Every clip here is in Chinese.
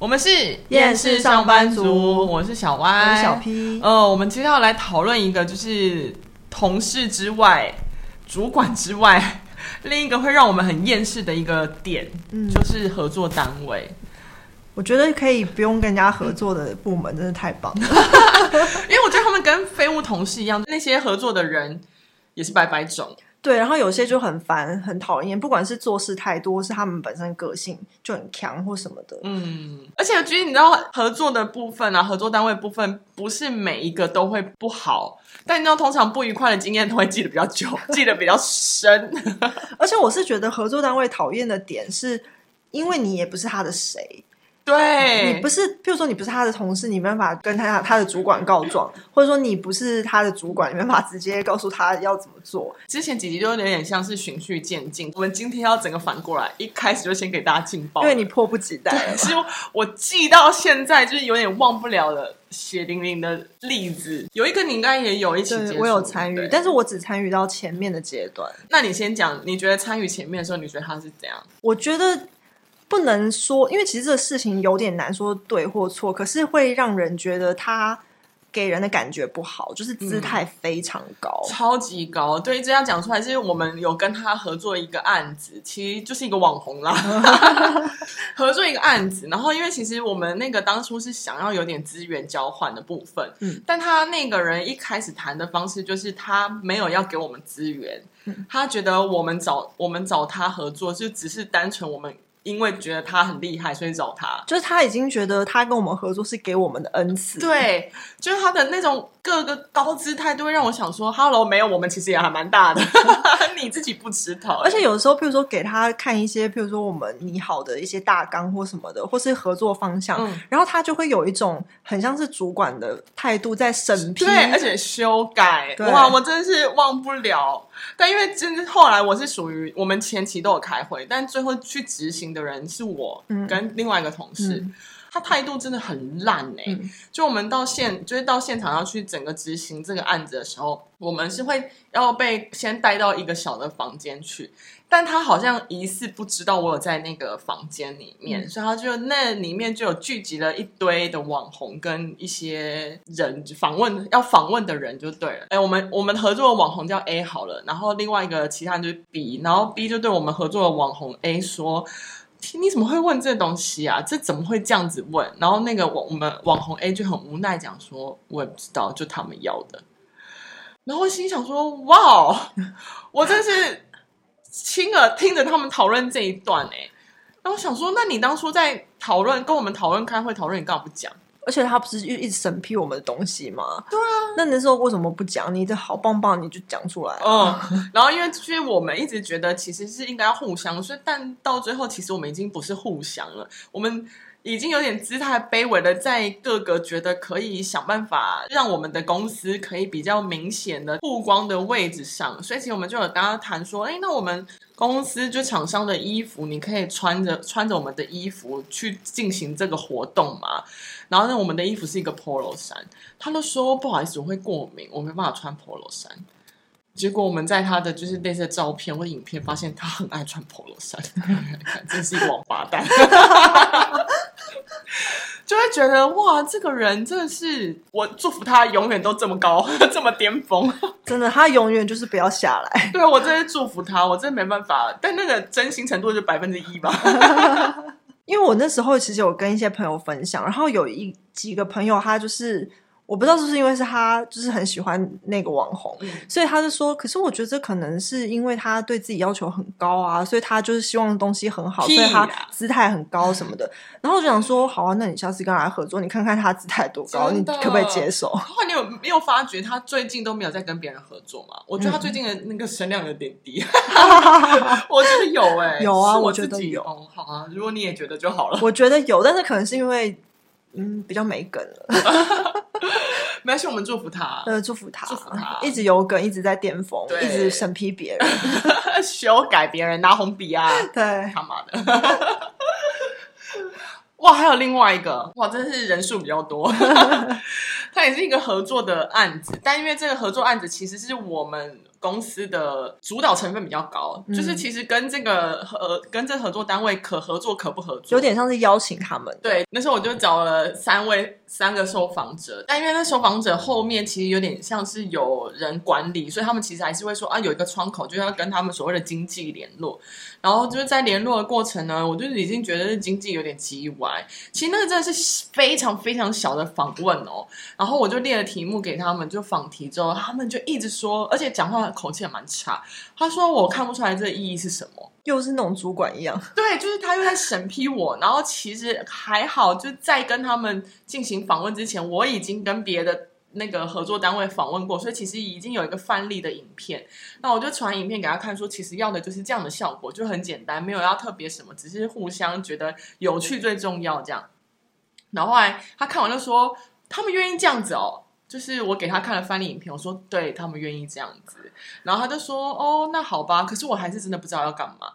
我们是厌世上班族，我是小歪，我是小 P。呃，我们今天要来讨论一个，就是同事之外、主管之外，另一个会让我们很厌世的一个点，嗯，就是合作单位。我觉得可以不用跟人家合作的部门，真的太棒了。因为我觉得他们跟废物同事一样，那些合作的人也是百百种。对，然后有些就很烦、很讨厌，不管是做事态度，或是他们本身个性就很强或什么的。嗯，而且其实你知道，合作的部分啊，合作单位部分不是每一个都会不好，但你知道，通常不愉快的经验都会记得比较久，记得比较深。而且我是觉得合作单位讨厌的点，是因为你也不是他的谁。对，你不是，譬如说你不是他的同事，你没办法跟他他的主管告状，或者说你不是他的主管，你没办法直接告诉他要怎么做。之前几集就有点像是循序渐进，我们今天要整个反过来，一开始就先给大家劲爆，因为你迫不及待了。其实我记到现在就是有点忘不了的血淋淋的例子，有一个你应该也有一起，我有参与，但是我只参与到前面的阶段。那你先讲，你觉得参与前面的时候，你觉得他是怎样？我觉得。不能说，因为其实这个事情有点难说对或错，可是会让人觉得他给人的感觉不好，就是姿态非常高，嗯、超级高。对，这样讲出来，是因为我们有跟他合作一个案子，其实就是一个网红啦，合作一个案子。然后，因为其实我们那个当初是想要有点资源交换的部分，嗯，但他那个人一开始谈的方式就是他没有要给我们资源，嗯、他觉得我们找我们找他合作就只是单纯我们。因为觉得他很厉害，所以找他。就是他已经觉得他跟我们合作是给我们的恩赐。对，就是他的那种各个高姿态，都会让我想说：“Hello，没有，我们其实也还蛮大的，你自己不知道。”而且有的时候，譬如说给他看一些，譬如说我们拟好的一些大纲或什么的，或是合作方向，嗯、然后他就会有一种很像是主管的态度在审批，对，而且修改。对。哇，我真的是忘不了。但因为真的后来我是属于我们前期都有开会，但最后去执行的人是我跟另外一个同事，嗯、他态度真的很烂哎、欸。嗯、就我们到现就是到现场要去整个执行这个案子的时候，我们是会要被先带到一个小的房间去。但他好像疑似不知道我有在那个房间里面，嗯、所以他就那里面就有聚集了一堆的网红跟一些人访问要访问的人就对了。哎，我们我们合作的网红叫 A 好了，然后另外一个其他人就是 B，然后 B 就对我们合作的网红 A 说：“你怎么会问这东西啊？这怎么会这样子问？”然后那个我我们网红 A 就很无奈讲说：“我也不知道，就他们要的。”然后心想说：“哇，我真是。”亲耳听着他们讨论这一段哎、欸，那我想说，那你当初在讨论跟我们讨论开会讨论，你干嘛不讲？而且他不是一一直审批我们的东西吗？对啊，那那时候为什么不讲？你这好棒棒，你就讲出来。嗯，然后因为其实我们一直觉得其实是应该要互相，所以但到最后其实我们已经不是互相了，我们。已经有点姿态卑微的，在各个觉得可以想办法让我们的公司可以比较明显的曝光的位置上，所以其实我们就有跟他谈说，哎，那我们公司就厂商的衣服，你可以穿着穿着我们的衣服去进行这个活动嘛？然后呢，我们的衣服是一个 polo 衫，他都说不好意思，我会过敏，我没办法穿 polo 衫。结果我们在他的就是类似的照片或影片发现他很爱穿 polo 衫，真是一个王八蛋。就会觉得哇，这个人真的是我祝福他永远都这么高，这么巅峰。真的，他永远就是不要下来。对，我真是祝福他，我真的没办法。但那个真心程度就百分之一吧。因为我那时候其实有跟一些朋友分享，然后有一几个朋友他就是。我不知道是不是因为是他就是很喜欢那个网红，嗯、所以他就说，可是我觉得这可能是因为他对自己要求很高啊，所以他就是希望东西很好，啊、所以他姿态很高什么的。然后我就想说，好啊，那你下次跟他来合作，你看看他姿态多高，你可不可以接受？后你有没有发觉他最近都没有在跟别人合作吗？我觉得他最近的那个声量有点低。我觉得有哎、欸，有啊，我，我觉得有。好啊，如果你也觉得就好了。我觉得有，但是可能是因为。嗯，比较没梗了。没关系，我们祝福他。呃，祝福他，祝福他，一直有梗，一直在巅峰，对一直审批别人，修改别人，拿红笔啊！对，他妈的！哇，还有另外一个，哇，真的是人数比较多。他也是一个合作的案子，但因为这个合作案子其实是我们公司的主导成分比较高，嗯、就是其实跟这个合跟这合作单位可合作可不合作，有点像是邀请他们。对，那时候我就找了三位三个受访者，但因为那受访者后面其实有点像是有人管理，所以他们其实还是会说啊，有一个窗口，就是要跟他们所谓的经济联络。然后就是在联络的过程呢，我就已经觉得经济有点叽歪。其实那个真的是非常非常小的访问哦。然后我就列了题目给他们，就访题之后，他们就一直说，而且讲话口气也蛮差。他说我看不出来这个意义是什么，又是那种主管一样。对，就是他又在审批我。然后其实还好，就在跟他们进行访问之前，我已经跟别的。那个合作单位访问过，所以其实已经有一个范例的影片。那我就传影片给他看，说其实要的就是这样的效果，就很简单，没有要特别什么，只是互相觉得有趣最重要这样。然后后来他看完就说，他们愿意这样子哦，就是我给他看了范例影片，我说对他们愿意这样子。然后他就说哦，那好吧，可是我还是真的不知道要干嘛。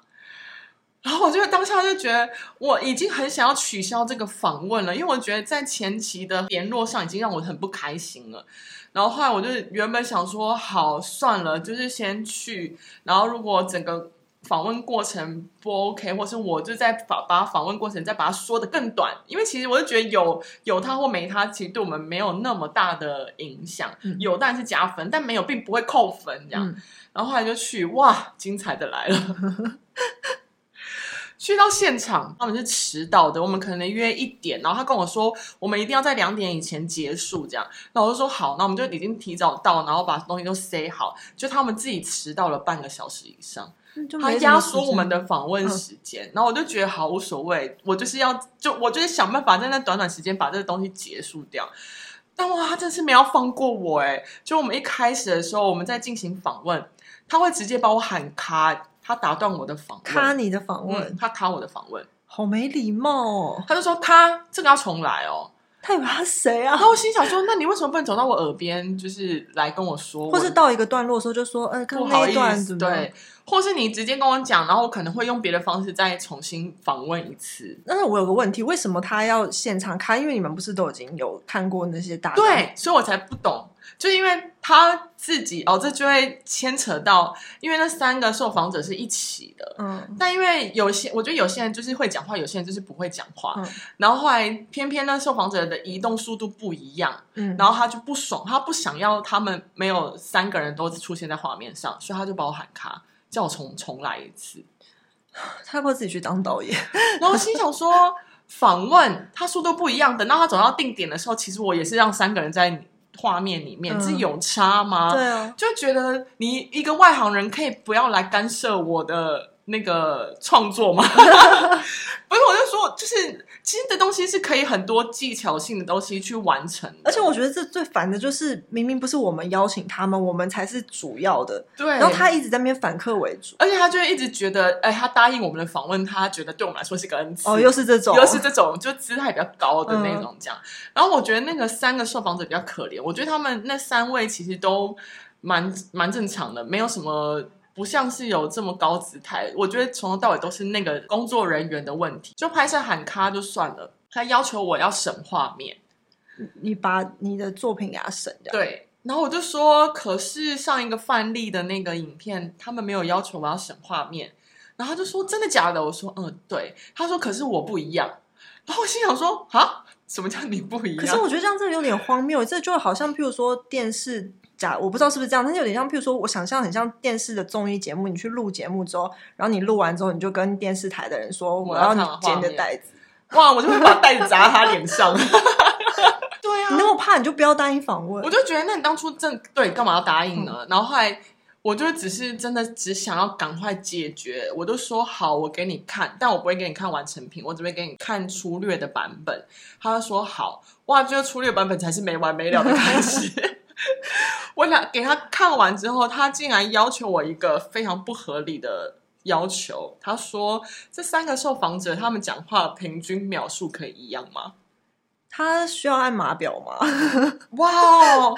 然后我就当下就觉得我已经很想要取消这个访问了，因为我觉得在前期的联络上已经让我很不开心了。然后后来我就原本想说，好算了，就是先去。然后如果整个访问过程不 OK，或是我就在把把访问过程再把它说的更短，因为其实我就觉得有有他或没他，其实对我们没有那么大的影响。嗯、有当然是加分，但没有并不会扣分这样。嗯、然后后来就去，哇，精彩的来了。去到现场，他们是迟到的。我们可能约一点，然后他跟我说，我们一定要在两点以前结束，这样。那我就说好，那我们就已经提早到，然后把东西都塞好。就他们自己迟到了半个小时以上，他压缩我们的访问时间。嗯、然后我就觉得好无所谓，我就是要就我就是想办法在那短短时间把这个东西结束掉。但哇，他真是没有放过我哎，就我们一开始的时候，我们在进行访问，他会直接把我喊卡。他打断我的访问，卡你的访问，嗯、他卡我的访问，好没礼貌哦。他就说他这个要重来哦。他以为他谁啊？然后我心想说，那你为什么不能走到我耳边，就是来跟我说，或是到一个段落的时候就说，呃，刚那一段对，或是你直接跟我讲，然后我可能会用别的方式再重新访问一次。但是我有个问题，为什么他要现场卡？因为你们不是都已经有看过那些大对，所以我才不懂。就因为他自己哦，这就会牵扯到，因为那三个受访者是一起的，嗯，但因为有些，我觉得有些人就是会讲话，有些人就是不会讲话，嗯，然后后来偏偏那受访者的移动速度不一样，嗯，然后他就不爽，他不想要他们没有三个人都出现在画面上，所以他就把我喊卡，叫我重重来一次，他要不要自己去当导演？然后心想说，访问他速度不一样，等到他走到定点的时候，其实我也是让三个人在。画面里面这有差吗？嗯、对啊，就觉得你一个外行人可以不要来干涉我的那个创作吗？不是，我就说，就是其实的东西是可以很多技巧性的东西去完成。而且我觉得这最烦的就是，明明不是我们邀请他们，我们才是主要的。对，然后他一直在那边反客为主，而且他就会一直觉得，哎，他答应我们的访问，他觉得对我们来说是个恩赐。哦，又是这种，又是这种，就姿态比较高的那种这样。嗯、然后我觉得那个三个受访者比较可怜，我觉得他们那三位其实都蛮蛮正常的，没有什么。不像是有这么高姿态，我觉得从头到尾都是那个工作人员的问题。就拍摄喊卡就算了，他要求我要审画面，你把你的作品给他审掉。对，然后我就说，可是上一个范例的那个影片，他们没有要求我要审画面，然后他就说真的假的？我说嗯，对。他说可是我不一样，然后我心想说啊，什么叫你不一样？可是我觉得这样真的有点荒谬，这就好像譬如说电视。假我不知道是不是这样，但是有点像，譬如说，我想象很像电视的综艺节目，你去录节目之后，然后你录完之后，你就跟电视台的人说，我要你剪的袋子，哇，我就会把袋子砸他脸上。对啊，你那么怕，你就不要答应访问。我就觉得，那你当初真对干嘛要答应呢？嗯、然后后来，我就只是真的只想要赶快解决，我都说好，我给你看，但我不会给你看完成品，我只会给你看粗略的版本。他就说好，哇，这个粗略版本才是没完没了的开始。我俩给他看完之后，他竟然要求我一个非常不合理的要求。他说：“这三个受访者他们讲话平均秒数可以一样吗？”他需要按码表吗？哇哦，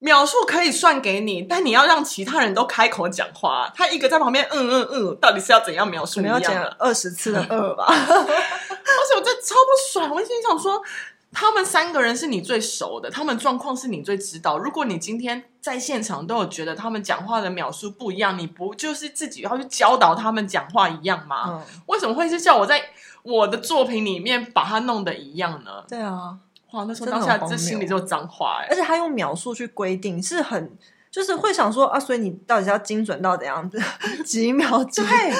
秒数可以算给你，但你要让其他人都开口讲话。他一个在旁边，嗯嗯嗯，到底是要怎样描述？你要讲二十次的二吧？而且我这超不爽，我心想说。他们三个人是你最熟的，他们状况是你最知道。如果你今天在现场都有觉得他们讲话的描述不一样，你不就是自己要去教导他们讲话一样吗？嗯、为什么会是叫我在我的作品里面把它弄得一样呢？对啊，哇，那时候当下这心里就脏话哎，而且他用描述去规定是很。就是会想说啊，所以你到底是要精准到怎样子？几秒几？对，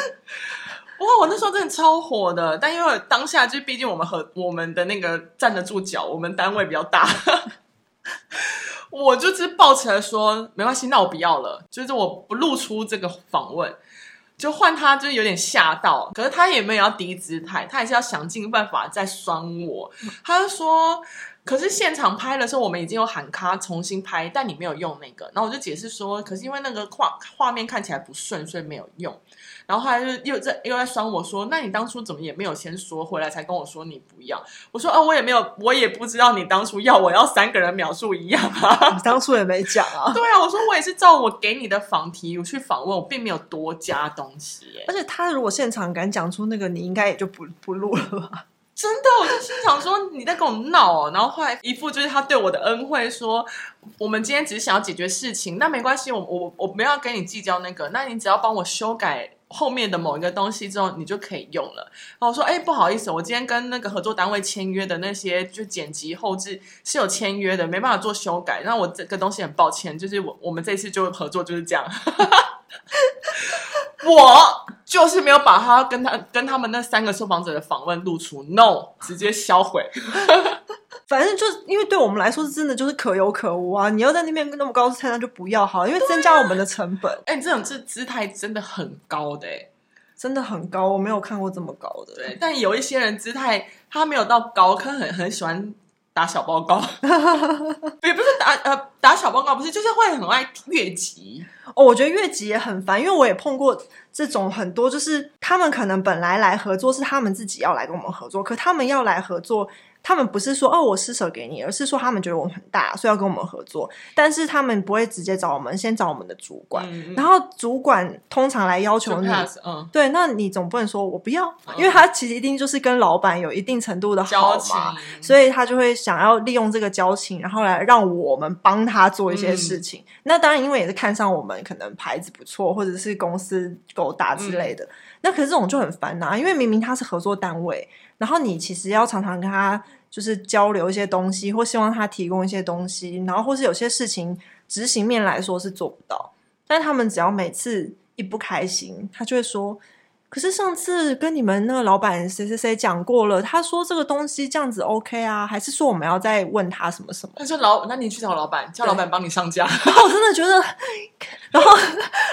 哇！我那时候真的超火的，但因为当下就毕竟我们和我们的那个站得住脚，我们单位比较大，我就是抱起来说没关系，那我不要了，就是我不露出这个访问，就换他，就是有点吓到，可是他也没有要低姿态，他还是要想尽办法再酸我，他就说。可是现场拍的时候，我们已经有喊卡重新拍，但你没有用那个。然后我就解释说，可是因为那个画画面看起来不顺，所以没有用。然后后来就又在又在酸我说，那你当初怎么也没有先说，回来才跟我说你不要？我说哦，我也没有，我也不知道你当初要我要三个人描述一样啊。你当初也没讲啊。对啊，我说我也是照我给你的访题我去访问，我并没有多加东西。而且他如果现场敢讲出那个，你应该也就不不录了吧。真的，我就心想说你在跟我闹哦，然后后来一副就是他对我的恩惠，说我们今天只是想要解决事情，那没关系，我我我没有要跟你计较那个，那你只要帮我修改后面的某一个东西之后，你就可以用了。然后我说，哎，不好意思，我今天跟那个合作单位签约的那些就剪辑后置是有签约的，没办法做修改，那我这个东西很抱歉，就是我我们这次就合作就是这样。我就是没有把他跟他跟他们那三个受访者的访问录出，no，直接销毁。反正就是因为对我们来说是真的就是可有可无啊！你要在那边那么高姿态，那就不要好，因为增加我们的成本。哎、啊，欸、这种这姿态真的很高的、欸，真的很高，我没有看过这么高的。对，但有一些人姿态他没有到高，可很很喜欢。打小报告，也不是打呃打小报告，不是就是会很爱越级哦。我觉得越级也很烦，因为我也碰过这种很多，就是他们可能本来来合作是他们自己要来跟我们合作，可他们要来合作。他们不是说哦，我施舍给你，而是说他们觉得我们很大，所以要跟我们合作。但是他们不会直接找我们，先找我们的主管。嗯、然后主管通常来要求你，嗯、对，那你总不能说我不要，嗯、因为他其实一定就是跟老板有一定程度的好嘛，情所以他就会想要利用这个交情，然后来让我们帮他做一些事情。嗯、那当然，因为也是看上我们可能牌子不错，或者是公司够大之类的。嗯、那可是这种就很烦呐、啊，因为明明他是合作单位。然后你其实要常常跟他就是交流一些东西，或希望他提供一些东西，然后或是有些事情执行面来说是做不到。但他们只要每次一不开心，他就会说：“可是上次跟你们那个老板谁谁谁讲过了，他说这个东西这样子 OK 啊？还是说我们要再问他什么什么？”他说：“老，那你去找老板，叫老板帮你上架。” 然后我真的觉得，然后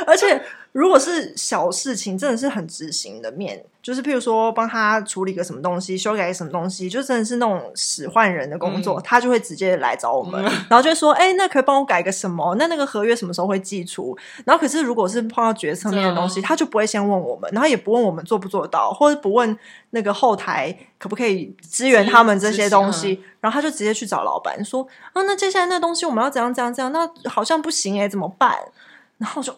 而且。如果是小事情，真的是很执行的面，就是譬如说帮他处理个什么东西，修改个什么东西，就真的是那种使唤人的工作，嗯、他就会直接来找我们，嗯、然后就会说：“哎，那可以帮我改个什么？那那个合约什么时候会寄出？”然后可是如果是碰到决策面的东西，嗯、他就不会先问我们，然后也不问我们做不做到，或者不问那个后台可不可以支援他们这些东西，然后他就直接去找老板说：“啊，那接下来那东西我们要怎样怎样怎样？那好像不行哎，怎么办？”然后就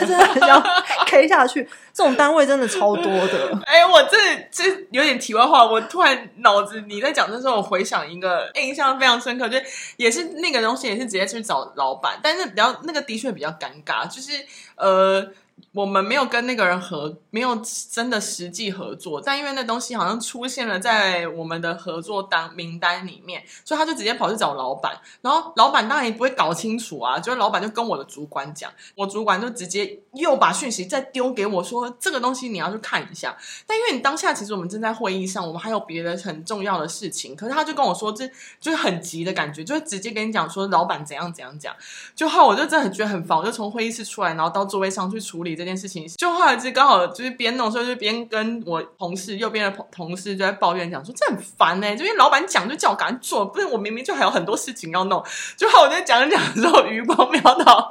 真的要 K 下去，这种单位真的超多的。哎、欸，我这这有点题外话，我突然脑子你在讲的时候，我回想一个印象非常深刻，就也是那个东西，也是直接去找老板，但是比较那个的确比较尴尬，就是呃。我们没有跟那个人合，没有真的实际合作，但因为那东西好像出现了在我们的合作单名单里面，所以他就直接跑去找老板，然后老板当然也不会搞清楚啊，就是老板就跟我的主管讲，我主管就直接又把讯息再丢给我说，这个东西你要去看一下。但因为你当下其实我们正在会议上，我们还有别的很重要的事情，可是他就跟我说，这就是很急的感觉，就会直接跟你讲说老板怎样怎样讲，就后我就真的很觉得很烦，我就从会议室出来，然后到座位上去处理这。这件事情就后来就刚好就是边弄，所以就边跟我同事右边的同事就在抱怨讲说，这很烦哎、欸，这边老板讲就叫我赶紧做，不是我明明就还有很多事情要弄。就后来我在讲讲的时候，余光瞄到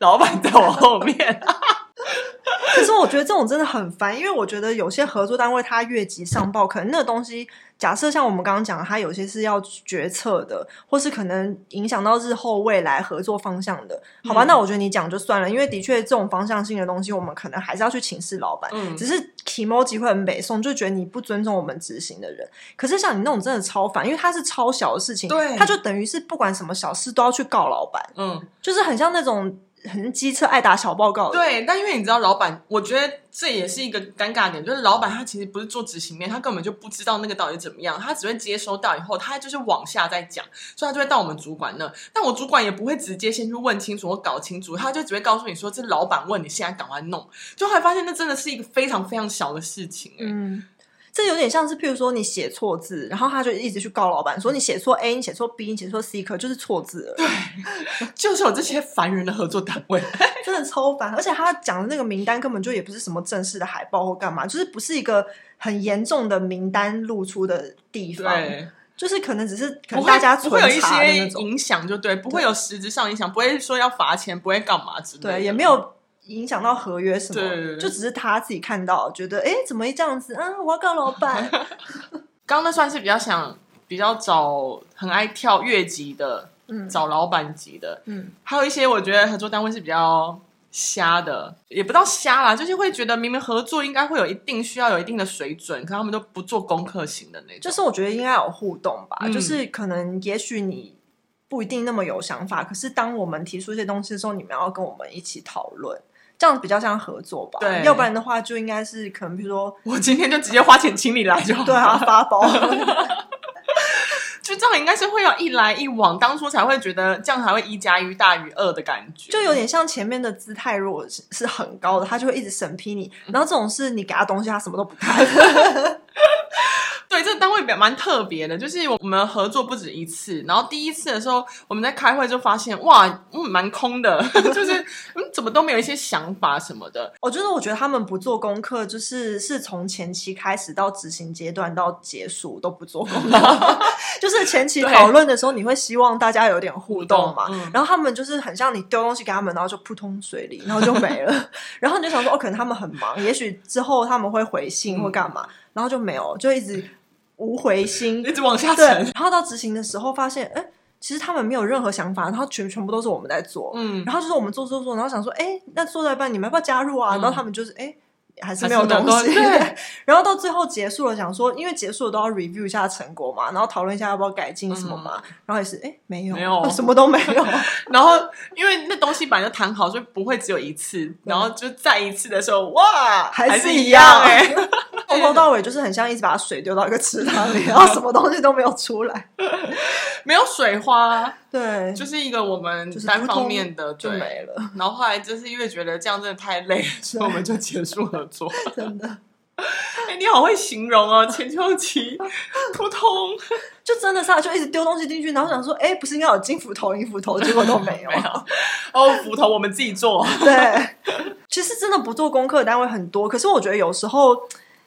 老板在我后面，可是我觉得这种真的很烦，因为我觉得有些合作单位他越级上报，可能那个东西。假设像我们刚刚讲的，它有些是要决策的，或是可能影响到日后未来合作方向的，好吧？嗯、那我觉得你讲就算了，因为的确这种方向性的东西，我们可能还是要去请示老板。嗯，只是 kimoji 会很北宋，就觉得你不尊重我们执行的人。可是像你那种真的超烦，因为它是超小的事情，对，他就等于是不管什么小事都要去告老板。嗯，就是很像那种。很机车爱打小报告，对，但因为你知道，老板，我觉得这也是一个尴尬点，就是老板他其实不是做执行面，他根本就不知道那个到底怎么样，他只会接收到以后，他就是往下再讲，所以他就会到我们主管那，但我主管也不会直接先去问清楚或搞清楚，他就只会告诉你说，这老板问你现在赶快弄，就后来发现那真的是一个非常非常小的事情，嗯。这有点像是，譬如说你写错字，然后他就一直去告老板说你写错 A，你写错 B，你写错 C，可就是错字了。对，就是有这些烦人的合作单位，真的超烦。而且他讲的那个名单根本就也不是什么正式的海报或干嘛，就是不是一个很严重的名单露出的地方。对，就是可能只是可能大家不会有一些影响，就对，不会有实质上影响，不会说要罚钱，不会干嘛之类的。对，也没有。影响到合约什么？对就只是他自己看到，觉得哎，怎么会这样子？啊，我要告老板。刚刚那算是比较想比较找很爱跳越级的，嗯，找老板级的，嗯，还有一些我觉得合作单位是比较瞎的，也不到瞎啦，就是会觉得明明合作应该会有一定需要有一定的水准，可他们都不做功课型的那种。就是我觉得应该有互动吧，嗯、就是可能也许你不一定那么有想法，可是当我们提出一些东西的时候，你们要跟我们一起讨论。这样比较像合作吧，对，要不然的话就应该是可能，比如说我今天就直接花钱请你来就好，对啊，发包，就这样应该是会要一来一往，当初才会觉得这样才会一加一大于二的感觉，就有点像前面的姿态如果是是很高的，他就会一直审批你，然后这种事你给他东西，他什么都不看。对，这个单位比较蛮特别的，就是我们合作不止一次。然后第一次的时候，我们在开会就发现，哇，嗯，蛮空的，就是嗯，怎么都没有一些想法什么的。我觉得，我觉得他们不做功课，就是是从前期开始到执行阶段到结束都不做功课。就是前期讨论的时候，你会希望大家有点互动嘛？嗯、然后他们就是很像你丢东西给他们，然后就扑通水里，然后就没了。然后你就想说，哦，可能他们很忙，也许之后他们会回信或干嘛，嗯、然后就没有，就一直。无回心，一直往下沉。然后到执行的时候，发现，哎，其实他们没有任何想法，然后全全部都是我们在做。嗯，然后就是我们做做做，然后想说，哎，那做到一半，你们要不要加入啊？嗯、然后他们就是，哎。还是没有东西，对。然后到最后结束了，想说，因为结束了都要 review 一下成果嘛，然后讨论一下要不要改进什么嘛。嗯、然后也是，哎，没有，没有，什么都没有。然后因为那东西本来就谈好，所以不会只有一次。然后就再一次的时候，哇，还是一样哎。从头到尾就是很像一直把水丢到一个池塘里，然后什么东西都没有出来，没有水花。对，就是一个我们单方面的就没了。然后后来就是因为觉得这样真的太累，所以我们就结束合作。真的，哎，你好会形容哦，前秋期扑通，就真的是就一直丢东西进去，然后想说，哎，不是应该有金斧头、银斧头，结果都没有。没有哦，斧头我们自己做。对，其实真的不做功课的单位很多，可是我觉得有时候。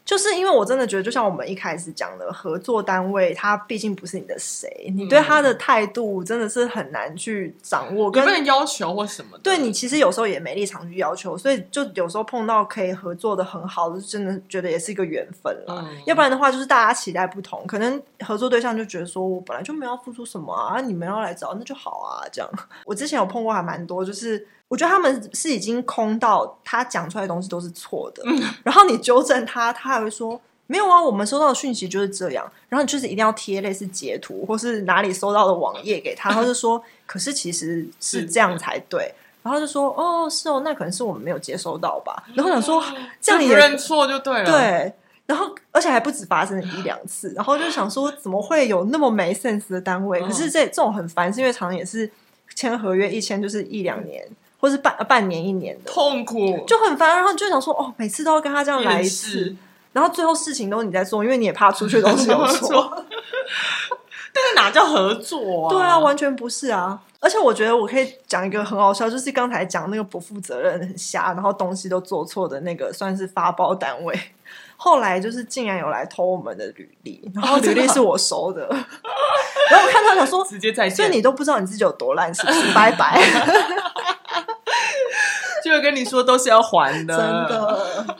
就是因为我真的觉得，就像我们一开始讲的，合作单位他毕竟不是你的谁，你对他的态度真的是很难去掌握，跟不能要求或什么的。对，你其实有时候也没立场去要求，所以就有时候碰到可以合作的很好的，真的觉得也是一个缘分了。嗯、要不然的话，就是大家期待不同，可能合作对象就觉得说我本来就没有付出什么啊，你们要来找那就好啊，这样。我之前有碰过还蛮多，就是。我觉得他们是已经空到他讲出来的东西都是错的，嗯、然后你纠正他，他还会说没有啊，我们收到的讯息就是这样。然后你就是一定要贴类似截图或是哪里收到的网页给他，他就说，可是其实是这样才对。然后就说哦，是哦，那可能是我们没有接收到吧。然后想说这样你也认错就对了，对。然后而且还不止发生一两次，然后就想说怎么会有那么没 sense 的单位？可是这这种很烦，是因为常常也是签合约一签就是一两年。或是半半年一年的痛苦就很烦，然后就想说哦，每次都要跟他这样来一次，然后最后事情都是你在做，因为你也怕出去东西有错。但是哪叫合作啊？对啊，完全不是啊！而且我觉得我可以讲一个很好笑，就是刚才讲那个不负责任、很瞎，然后东西都做错的那个，算是发包单位。后来就是竟然有来偷我们的履历，然后履历是我收的，然后我看到想说直接在线，所以你都不知道你自己有多烂，是不是？拜拜。就会跟你说都是要还的，真的。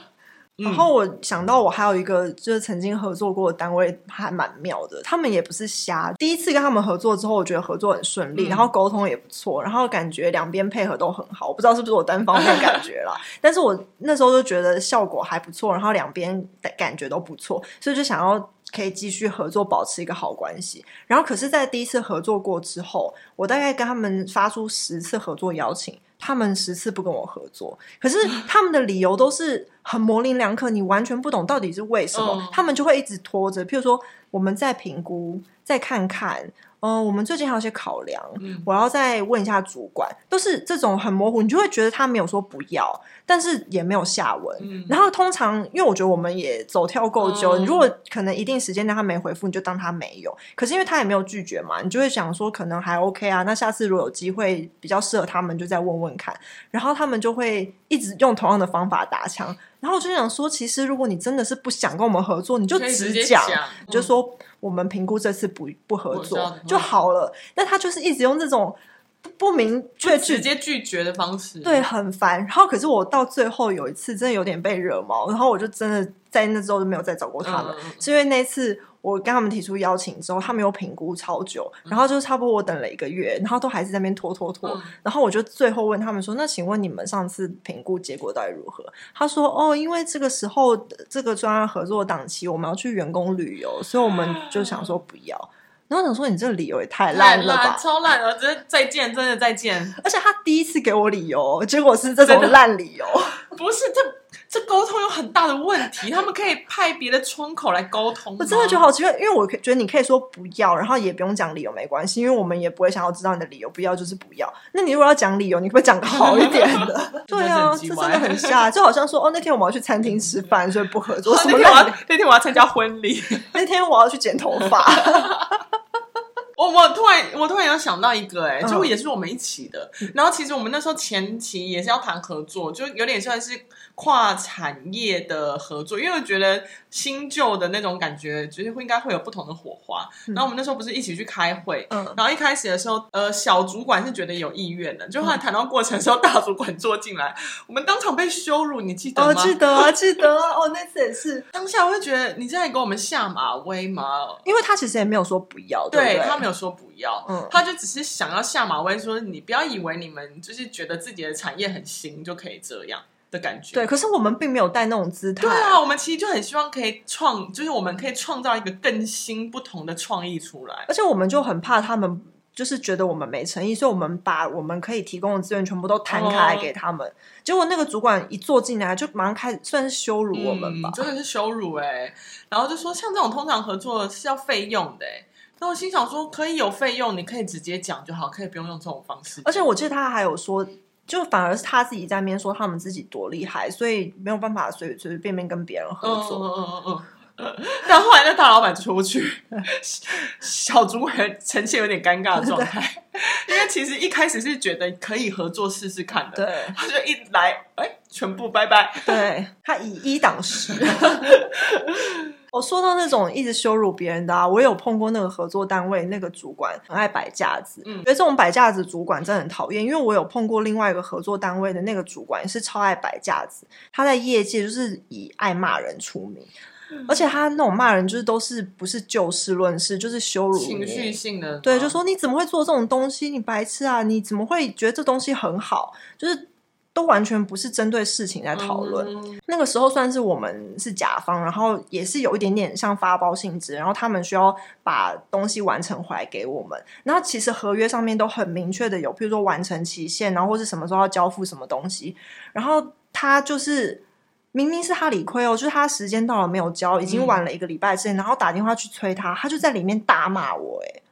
然后我想到，我还有一个就是曾经合作过的单位，还蛮妙的。他们也不是瞎，第一次跟他们合作之后，我觉得合作很顺利，嗯、然后沟通也不错，然后感觉两边配合都很好。我不知道是不是我单方面感觉啦，但是我那时候就觉得效果还不错，然后两边的感觉都不错，所以就想要可以继续合作，保持一个好关系。然后可是，在第一次合作过之后，我大概跟他们发出十次合作邀请。他们十次不跟我合作，可是他们的理由都是很模棱两可，你完全不懂到底是为什么，嗯、他们就会一直拖着。譬如说，我们再评估，再看看。嗯、呃，我们最近还有些考量，嗯、我要再问一下主管，都是这种很模糊，你就会觉得他没有说不要，但是也没有下文。嗯、然后通常，因为我觉得我们也走跳够久，嗯、你如果可能一定时间内他没回复，你就当他没有。可是因为他也没有拒绝嘛，你就会想说可能还 OK 啊。那下次如果有机会比较适合他们，就再问问看。然后他们就会一直用同样的方法打枪。然后我就想说，其实如果你真的是不想跟我们合作，你就直讲，你、就说我们评估这次不不合作就好了。但他就是一直用这种不明确直接拒绝的方式，对，很烦。然后可是我到最后有一次真的有点被惹毛，然后我就真的在那之后就没有再找过他们，嗯、是因为那次。我跟他们提出邀请之后，他们又评估超久，然后就差不多我等了一个月，然后都还是在那边拖拖拖。嗯、然后我就最后问他们说：“那请问你们上次评估结果到底如何？”他说：“哦，因为这个时候这个专案合作档期我们要去员工旅游，所以我们就想说不要。”然后我想说：“你这个理由也太烂了吧，超烂了！真再见，真的再见。”而且他第一次给我理由，结果是这种烂理由，不是这。这沟通有很大的问题，他们可以派别的窗口来沟通。我真的觉得好奇怪，因为我觉得你可以说不要，然后也不用讲理由，没关系，因为我们也不会想要知道你的理由，不要就是不要。那你如果要讲理由，你可不可以讲个好一点的？对啊，这真的很瞎，就好像说哦，那天我们要去餐厅吃饭，所以不合作。什么？那天我要参加婚礼，那天我要去剪头发。我我突然我突然有想到一个哎、欸，就也是我们一起的。嗯、然后其实我们那时候前期也是要谈合作，就有点像是跨产业的合作，因为我觉得新旧的那种感觉，就是会应该会有不同的火花。嗯、然后我们那时候不是一起去开会，嗯，然后一开始的时候，呃，小主管是觉得有意愿的，就后来谈到过程的时候，大主管坐进来，我们当场被羞辱，你记得吗？哦、记得啊，记得啊，哦，那次也是。当下我会觉得你在给我们下马威吗？因为他其实也没有说不要，对，对他没有。说不要，嗯，他就只是想要下马威，说你不要以为你们就是觉得自己的产业很新就可以这样的感觉。对，可是我们并没有带那种姿态。对啊，我们其实就很希望可以创，就是我们可以创造一个更新不同的创意出来。而且我们就很怕他们就是觉得我们没诚意，所以我们把我们可以提供的资源全部都摊开来给他们。哦、结果那个主管一坐进来，就马上开始算是羞辱我们吧，嗯、真的是羞辱哎、欸。然后就说像这种通常合作是要费用的、欸。那我心想说，可以有费用，你可以直接讲就好，可以不用用这种方式。而且我记得他还有说，就反而是他自己在那边说他们自己多厉害，所以没有办法随随随便便跟别人合作。但后来那大老板出去，小主管呈现有点尴尬的状态，因为其实一开始是觉得可以合作试试看的，对，他就一来，哎，全部拜拜。对，他以一挡十。我说到那种一直羞辱别人的啊，我有碰过那个合作单位那个主管很爱摆架子，嗯，觉得这种摆架子主管真的很讨厌。因为我有碰过另外一个合作单位的那个主管也是超爱摆架子，他在业界就是以爱骂人出名，嗯、而且他那种骂人就是都是不是就事论事，就是羞辱情绪性的，对，就说你怎么会做这种东西？你白痴啊！你怎么会觉得这东西很好？就是。都完全不是针对事情在讨论。嗯、那个时候算是我们是甲方，然后也是有一点点像发包性质，然后他们需要把东西完成回来给我们。然后其实合约上面都很明确的有，譬如说完成期限，然后或是什么时候要交付什么东西。然后他就是明明是他理亏哦，就是他时间到了没有交，已经晚了一个礼拜之前，然后打电话去催他，他就在里面大骂我，哎。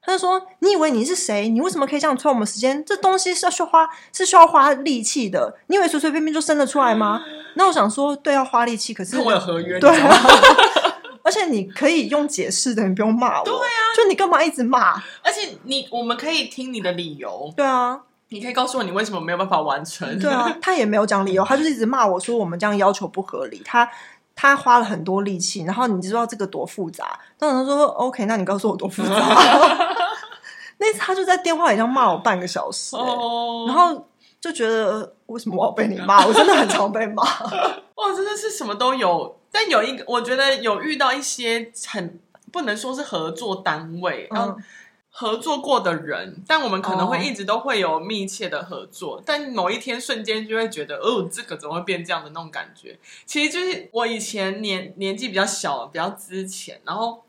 他就说：“你以为你是谁？你为什么可以这样催我们时间？这东西是要需要花，是需要花力气的。你以为随随便便就生得出来吗？” 那我想说，对，要花力气。可是我有合约，对啊。而且你可以用解释的，你不用骂我。对啊，就你干嘛一直骂？而且你，我们可以听你的理由。对啊，你可以告诉我你为什么没有办法完成。对啊，他也没有讲理由，他就是一直骂我说我们这样要求不合理。他。他花了很多力气，然后你知道这个多复杂。当时他说：“OK，那你告诉我多复杂。”那次他就在电话里上骂我半个小时，欸，oh. 然后就觉得为什么我要被你骂？我真的很常被骂。哇，真的是什么都有。但有一个，我觉得有遇到一些很不能说是合作单位，嗯，合作过的人，但我们可能会一直都会有密切的合作。哦，但某一天瞬间就会觉得，哦，这个怎么会变这样的那种感觉？其实就是我以前年年纪比较小，比较之前，然后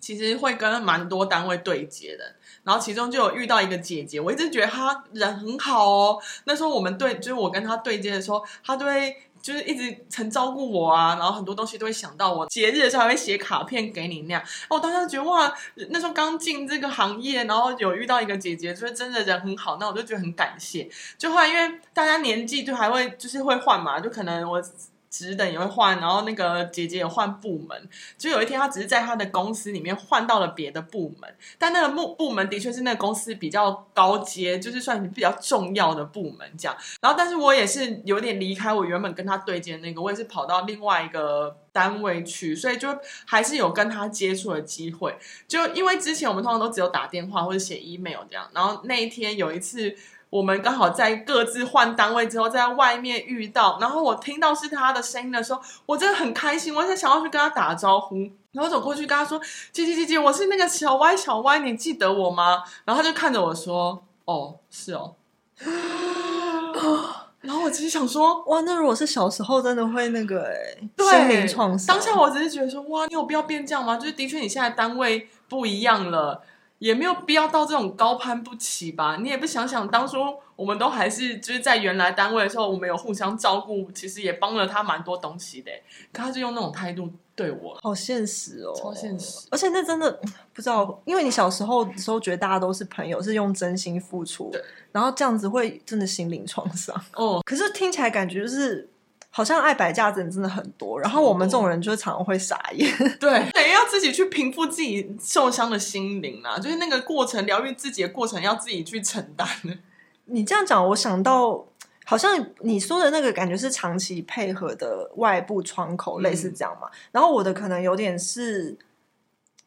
其实会跟蛮多单位对接的。然后其中就有遇到一个姐姐，我一直觉得她人很好哦。那时候我们对，就是我跟她对接的时候，她都会就是一直曾照顾我啊。然后很多东西都会想到我，节日的时候还会写卡片给你那样。我当时觉得哇，那时候刚进这个行业，然后有遇到一个姐姐，就是真的人很好，那我就觉得很感谢。就后来因为大家年纪就还会就是会换嘛，就可能我。职等也会换，然后那个姐姐也换部门。就有一天，她只是在她的公司里面换到了别的部门，但那个部部门的确是那个公司比较高阶，就是算是比较重要的部门这样。然后，但是我也是有点离开我原本跟她对接的那个，我也是跑到另外一个单位去，所以就还是有跟她接触的机会。就因为之前我们通常都只有打电话或者写 email 这样，然后那一天有一次。我们刚好在各自换单位之后，在外面遇到，然后我听到是他的声音的时候，我真的很开心，我在想要去跟他打招呼，然后走过去跟他说：“姐姐姐姐，我是那个小歪小歪，你记得我吗？”然后他就看着我说：“哦，是哦。” 然后我只是想说：“哇，那如果是小时候，真的会那个哎，心灵创伤。”当下我只是觉得说：“哇，你有必要变这样吗？”就是的确，你现在单位不一样了。也没有必要到这种高攀不起吧？你也不想想，当初我们都还是就是在原来单位的时候，我们有互相照顾，其实也帮了他蛮多东西的。可他就用那种态度对我，好现实哦，超现实。而且那真的不知道，因为你小时候的时候觉得大家都是朋友，是用真心付出，对，然后这样子会真的心灵创伤哦。可是听起来感觉就是。好像爱摆架子人真的很多，然后我们这种人就是常常会傻眼。对，等于要自己去平复自己受伤的心灵啊，就是那个过程，疗愈自己的过程，要自己去承担。你这样讲，我想到好像你说的那个感觉是长期配合的外部窗口，类似这样嘛。嗯、然后我的可能有点是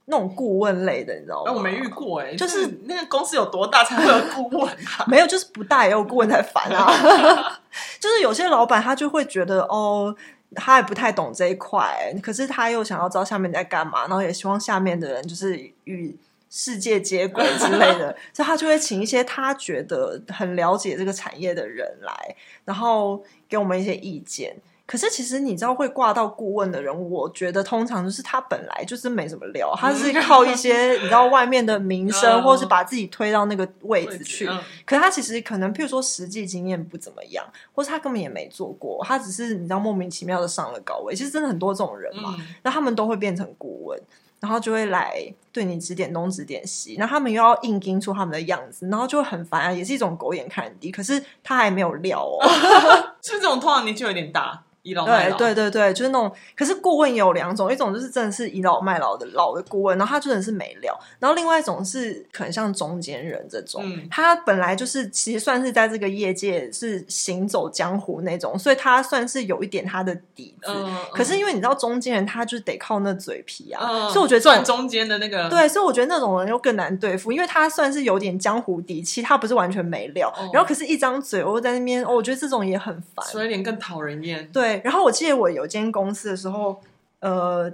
那种顾问类的，你知道吗？我没遇过哎、欸，就是、就是那个公司有多大才会有顾问啊？没有，就是不大也有顾问才烦啊。就是有些老板他就会觉得哦，他也不太懂这一块，可是他又想要知道下面在干嘛，然后也希望下面的人就是与世界接轨之类的，所以他就会请一些他觉得很了解这个产业的人来，然后给我们一些意见。可是其实你知道会挂到顾问的人，我觉得通常就是他本来就是没什么料，他是靠一些你知道外面的名声，或是把自己推到那个位置去。可是他其实可能，譬如说实际经验不怎么样，或是他根本也没做过，他只是你知道莫名其妙的上了高位。其实真的很多这种人嘛，那他们都会变成顾问，然后就会来对你指点东指点西，然后他们又要硬盯出他们的样子，然后就会很烦啊，也是一种狗眼看人低。可是他还没有料哦，是这种通常年纪有点大。倚老卖老，对对对对，就是那种。可是顾问也有两种，一种就是真的是倚老卖老的老的顾问，然后他真的是没料。然后另外一种是可能像中间人这种，嗯、他本来就是其实算是在这个业界是行走江湖那种，所以他算是有一点他的底子。嗯、可是因为你知道中间人他就是得靠那嘴皮啊，嗯、所以我觉得这种中间的那个对，所以我觉得那种人又更难对付，因为他算是有点江湖底气，他不是完全没料。嗯、然后可是一张嘴，我在那边，哦，我觉得这种也很烦，所以有点更讨人厌。对。然后我记得我有间公司的时候，呃，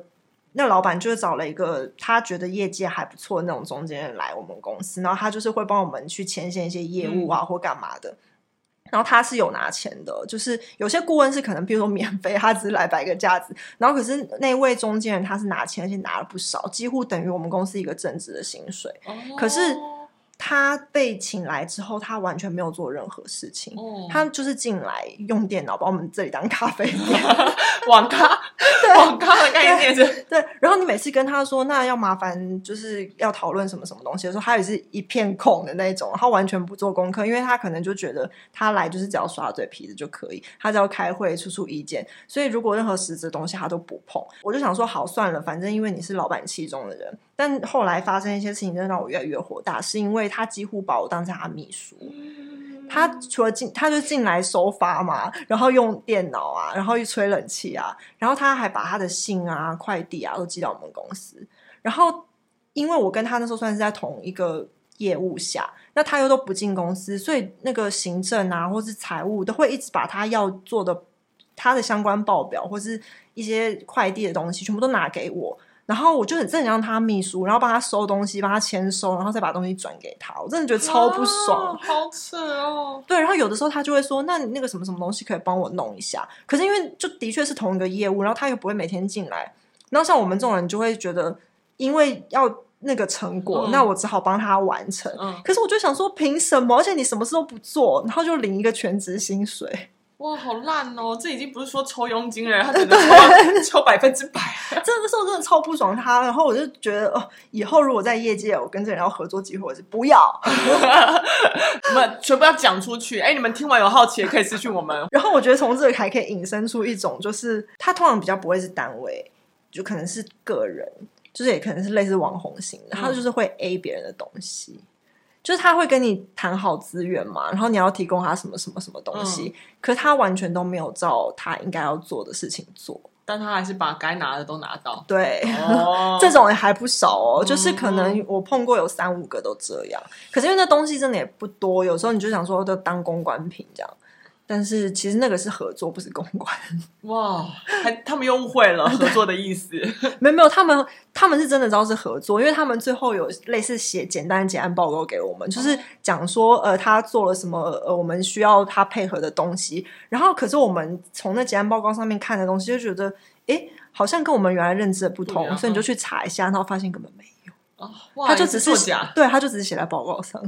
那老板就是找了一个他觉得业界还不错的那种中间人来我们公司，然后他就是会帮我们去牵线一些业务啊、嗯、或干嘛的。然后他是有拿钱的，就是有些顾问是可能比如说免费，他只是来摆个架子。然后可是那位中间人他是拿钱，而且拿了不少，几乎等于我们公司一个正职的薪水。哦、可是。他被请来之后，他完全没有做任何事情。嗯、他就是进来用电脑把我们这里当咖啡店，网咖，对网咖的概念是对。对，然后你每次跟他说，那要麻烦就是要讨论什么什么东西的时候，他也是一片空的那种，他完全不做功课，因为他可能就觉得他来就是只要耍嘴皮子就可以，他只要开会出出意见，所以如果任何实质的东西他都不碰。我就想说，好算了，反正因为你是老板器中的人。但后来发生一些事情，真的让我越来越火大，是因为他几乎把我当成他秘书。他除了进，他就进来收发嘛，然后用电脑啊，然后一吹冷气啊，然后他还把他的信啊、快递啊都寄到我们公司。然后因为我跟他那时候算是在同一个业务下，那他又都不进公司，所以那个行政啊，或是财务都会一直把他要做的他的相关报表或是一些快递的东西，全部都拿给我。然后我就很正常他秘书，然后帮他收东西，帮他签收，然后再把东西转给他。我真的觉得超不爽，啊、好扯哦。对，然后有的时候他就会说：“那你那个什么什么东西可以帮我弄一下？”可是因为就的确是同一个业务，然后他又不会每天进来。然后像我们这种人就会觉得，因为要那个成果，嗯、那我只好帮他完成。嗯、可是我就想说，凭什么？而且你什么事都不做，然后就领一个全职薪水。哇，好烂哦！这已经不是说抽佣金了，他只能 抽抽百分之百。这个时候真的超不爽他，然后我就觉得哦，以后如果在业界我跟这人要合作机会，我是不要，你们全部要讲出去。哎，你们听完有好奇也可以私讯我们。然后我觉得从这个还可以引申出一种，就是他通常比较不会是单位，就可能是个人，就是也可能是类似网红型的，他就是会 A 别人的东西。就是他会跟你谈好资源嘛，然后你要提供他什么什么什么东西，嗯、可是他完全都没有照他应该要做的事情做，但他还是把该拿的都拿到。对，哦、这种也还不少哦，就是可能我碰过有三五个都这样，嗯、可是因为那东西真的也不多，有时候你就想说就当公关品这样。但是其实那个是合作，不是公关。哇，还他们又误会了 合作的意思。没有没有，他们他们是真的知道是合作，因为他们最后有类似写简单的结案报告给我们，就是讲说呃他做了什么呃我们需要他配合的东西。然后可是我们从那结案报告上面看的东西，就觉得诶好像跟我们原来认知的不同，啊、所以你就去查一下，然后发现根本没有。哦，哇，他就只是假，对，他就只是写在报告上。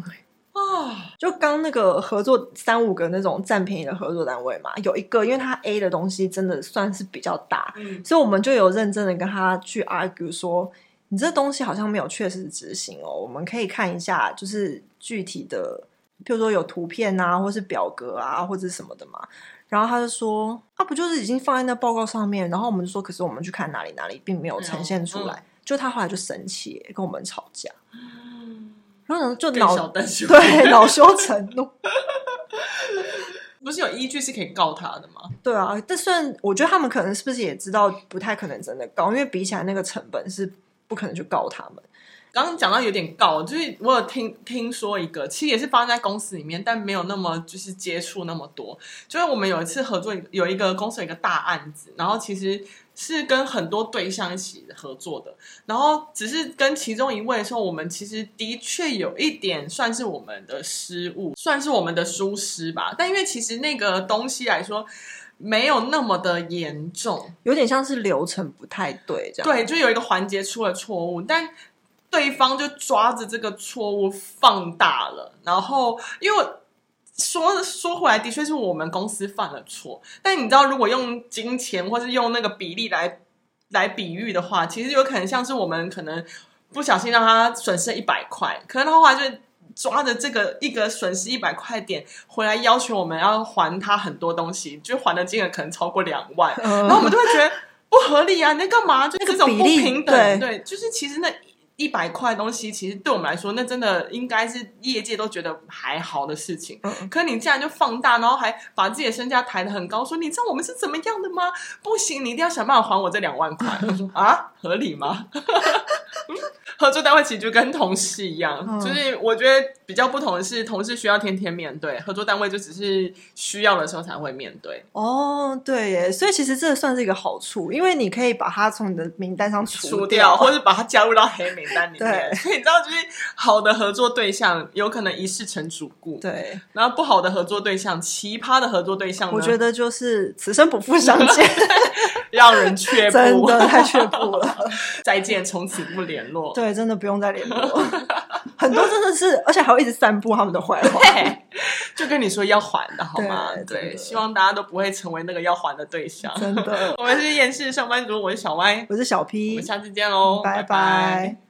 啊，就刚那个合作三五个那种占便宜的合作单位嘛，有一个因为他 A 的东西真的算是比较大，嗯，所以我们就有认真的跟他去 argue 说，你这东西好像没有确实执行哦，我们可以看一下，就是具体的，譬如说有图片啊，或是表格啊，或者什么的嘛。然后他就说，啊，不就是已经放在那报告上面？然后我们就说，可是我们去看哪里哪里，并没有呈现出来。嗯，就他后来就生气，跟我们吵架。然后就恼对 恼羞成怒，不是有依据是可以告他的吗？对啊，但虽然我觉得他们可能是不是也知道不太可能真的告，因为比起来那个成本是不可能去告他们。刚刚讲到有点告，就是我有听听说一个，其实也是发生在公司里面，但没有那么就是接触那么多。就是我们有一次合作，有一个公司有一个大案子，然后其实。是跟很多对象一起合作的，然后只是跟其中一位的时候，我们其实的确有一点算是我们的失误，算是我们的疏失吧。但因为其实那个东西来说，没有那么的严重，有点像是流程不太对这样。对，就有一个环节出了错误，但对方就抓着这个错误放大了，然后因为。说说回来，的确是我们公司犯了错。但你知道，如果用金钱或是用那个比例来来比喻的话，其实有可能像是我们可能不小心让他损失一百块，可能的话就抓着这个一个损失一百块点回来要求我们要还他很多东西，就还的金额可能超过两万，然后我们就会觉得不合理啊！你在干嘛？就这种不平等，对，对，就是其实那。一百块东西，其实对我们来说，那真的应该是业界都觉得还好的事情。嗯，可你竟然就放大，然后还把自己的身价抬得很高，说你知道我们是怎么样的吗？不行，你一定要想办法还我这两万块。我说啊，合理吗？合作单位其实就跟同事一样，嗯、就是我觉得比较不同的是，同事需要天天面对，合作单位就只是需要的时候才会面对。哦，对耶，所以其实这算是一个好处，因为你可以把它从你的名单上除掉，除掉或者把它加入到黑名单里面。对，所以你知道，就是好的合作对象有可能一世成主顾，对，然后不好的合作对象、奇葩的合作对象，我觉得就是此生不复相见，让人却步，真的太却步了，再见，从此不联络。对。真的不用再联络，很多真的是，而且还会一直散布他们的坏话，就跟你说要还的好吗？对，对，希望大家都不会成为那个要还的对象。真的，我们是厌世上班族，我是小歪，我是小 P，我们下次见喽，拜拜。拜拜。